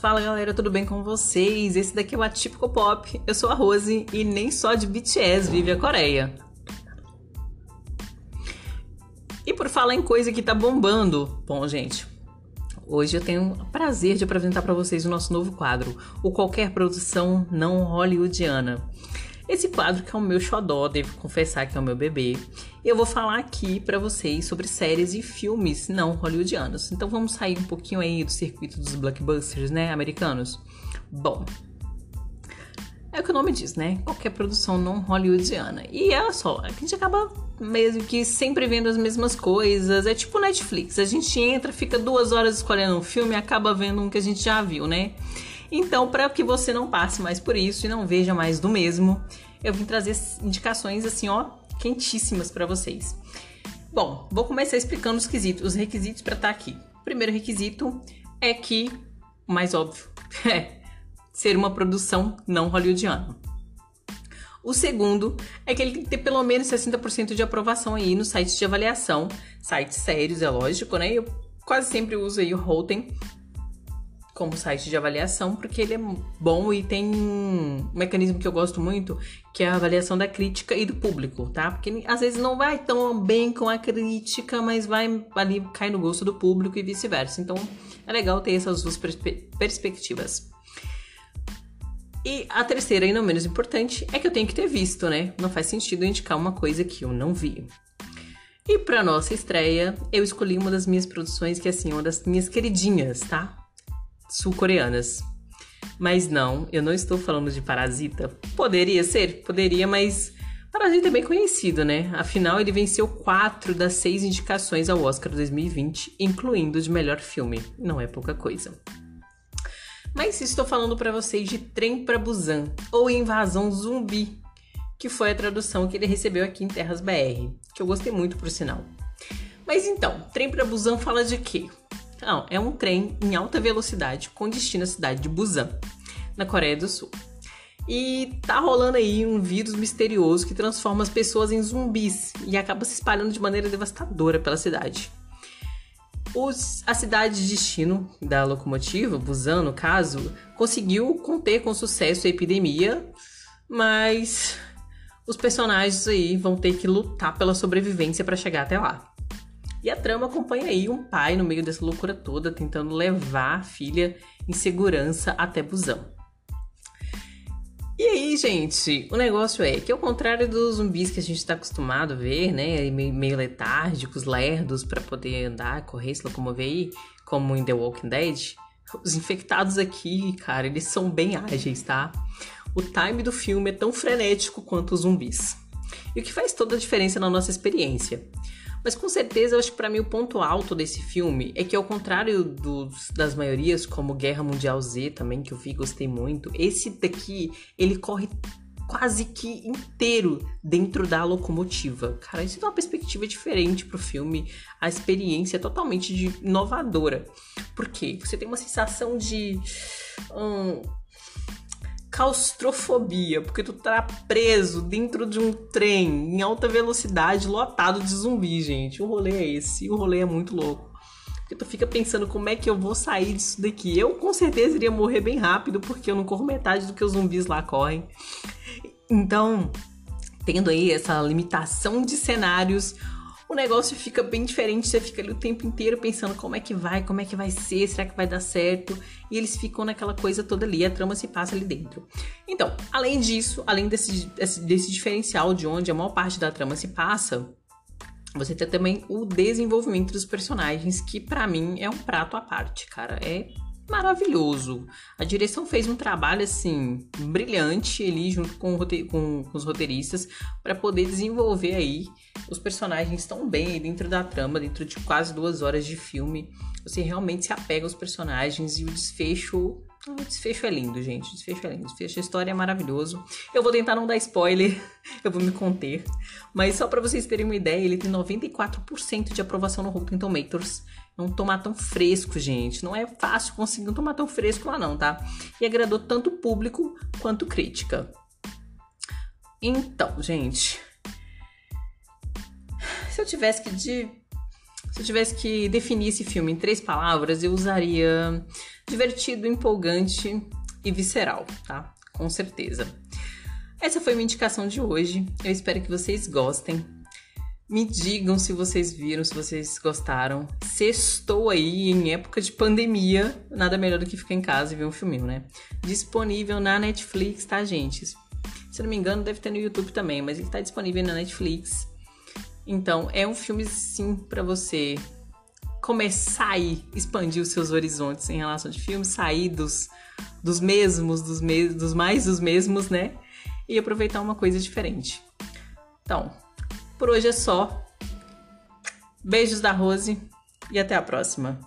Fala galera, tudo bem com vocês? Esse daqui é o Atípico Pop. Eu sou a Rose e nem só de BTS vive a Coreia. E por falar em coisa que tá bombando, bom, gente, hoje eu tenho o prazer de apresentar para vocês o nosso novo quadro, o Qualquer Produção Não Hollywoodiana. Esse quadro que é o meu xodó, devo confessar que é o meu bebê. Eu vou falar aqui para vocês sobre séries e filmes não hollywoodianos. Então vamos sair um pouquinho aí do circuito dos blockbusters, né, americanos. Bom, é o que o nome diz, né? Qualquer produção não hollywoodiana. E olha só, a gente acaba mesmo que sempre vendo as mesmas coisas. É tipo Netflix. A gente entra, fica duas horas escolhendo um filme e acaba vendo um que a gente já viu, né? Então, para que você não passe mais por isso e não veja mais do mesmo, eu vim trazer indicações assim, ó, quentíssimas para vocês. Bom, vou começar explicando os quesitos, os requisitos para estar tá aqui. Primeiro requisito é que, o mais óbvio, é ser uma produção não hollywoodiana. O segundo é que ele tem que ter pelo menos 60% de aprovação aí nos sites de avaliação, sites sérios, é lógico, né? Eu quase sempre uso aí o Rotten como site de avaliação, porque ele é bom e tem um mecanismo que eu gosto muito, que é a avaliação da crítica e do público, tá? Porque às vezes não vai tão bem com a crítica, mas vai ali cair no gosto do público e vice-versa. Então é legal ter essas duas perspe perspectivas. E a terceira, e não menos importante, é que eu tenho que ter visto, né? Não faz sentido indicar uma coisa que eu não vi. E para nossa estreia, eu escolhi uma das minhas produções que é assim, uma das minhas queridinhas, tá? Sul-coreanas. Mas não, eu não estou falando de Parasita. Poderia ser, poderia, mas Parasita é bem conhecido, né? Afinal, ele venceu quatro das seis indicações ao Oscar 2020, incluindo de melhor filme. Não é pouca coisa. Mas estou falando para vocês de Trem para Busan ou Invasão Zumbi, que foi a tradução que ele recebeu aqui em Terras BR, que eu gostei muito por sinal. Mas então, Trem para Busan fala de quê? Não, é um trem em alta velocidade com destino à cidade de Busan, na Coreia do Sul. E tá rolando aí um vírus misterioso que transforma as pessoas em zumbis e acaba se espalhando de maneira devastadora pela cidade. Os, a cidade de destino da locomotiva, Busan no caso, conseguiu conter com sucesso a epidemia, mas os personagens aí vão ter que lutar pela sobrevivência para chegar até lá. E a trama acompanha aí um pai no meio dessa loucura toda, tentando levar a filha em segurança até Busão. E aí, gente, o negócio é que ao contrário dos zumbis que a gente está acostumado a ver, né, meio, letárgicos, lerdos para poder andar, correr, se locomover aí, como em The Walking Dead, os infectados aqui, cara, eles são bem ágeis, tá? O time do filme é tão frenético quanto os zumbis. E o que faz toda a diferença na nossa experiência. Mas com certeza, eu acho que para mim o ponto alto desse filme é que, ao contrário dos, das maiorias, como Guerra Mundial Z também, que eu vi gostei muito, esse daqui ele corre quase que inteiro dentro da locomotiva. Cara, isso dá uma perspectiva diferente pro filme, a experiência é totalmente inovadora. Por quê? Você tem uma sensação de. Um, claustrofobia, porque tu tá preso dentro de um trem em alta velocidade, lotado de zumbi, gente. O rolê é esse, o rolê é muito louco. Porque tu fica pensando como é que eu vou sair disso daqui. Eu com certeza iria morrer bem rápido, porque eu não corro metade do que os zumbis lá correm. Então, tendo aí essa limitação de cenários, o negócio fica bem diferente. Você fica ali o tempo inteiro pensando como é que vai, como é que vai ser, será que vai dar certo? E eles ficam naquela coisa toda ali, a trama se passa ali dentro. Então, além disso, além desse, desse diferencial de onde a maior parte da trama se passa, você tem também o desenvolvimento dos personagens, que para mim é um prato à parte, cara. É maravilhoso. A direção fez um trabalho assim brilhante ali junto com, com, com os roteiristas para poder desenvolver aí os personagens tão bem dentro da trama, dentro de quase duas horas de filme. Você realmente se apega aos personagens e o desfecho. O desfecho é lindo, gente. O desfecho é lindo. O desfecho da história é maravilhoso. Eu vou tentar não dar spoiler, eu vou me conter. Mas só para vocês terem uma ideia, ele tem 94% de aprovação no Rotten Tomatoes. É um tomatão fresco, gente. Não é fácil conseguir um tomatão fresco lá, não, tá? E agradou tanto público quanto crítica. Então, gente, se eu tivesse que de, se eu tivesse que definir esse filme em três palavras, eu usaria divertido, empolgante e visceral, tá? Com certeza. Essa foi minha indicação de hoje. Eu espero que vocês gostem. Me digam se vocês viram, se vocês gostaram. Sextou aí em época de pandemia, nada melhor do que ficar em casa e ver um filminho, né? Disponível na Netflix, tá, gente? Se não me engano, deve ter no YouTube também, mas ele tá disponível na Netflix. Então, é um filme sim para você começar a expandir os seus horizontes em relação de filmes, sair dos, dos mesmos, dos, me dos mais dos mesmos, né? E aproveitar uma coisa diferente. Então, por hoje é só. Beijos da Rose e até a próxima.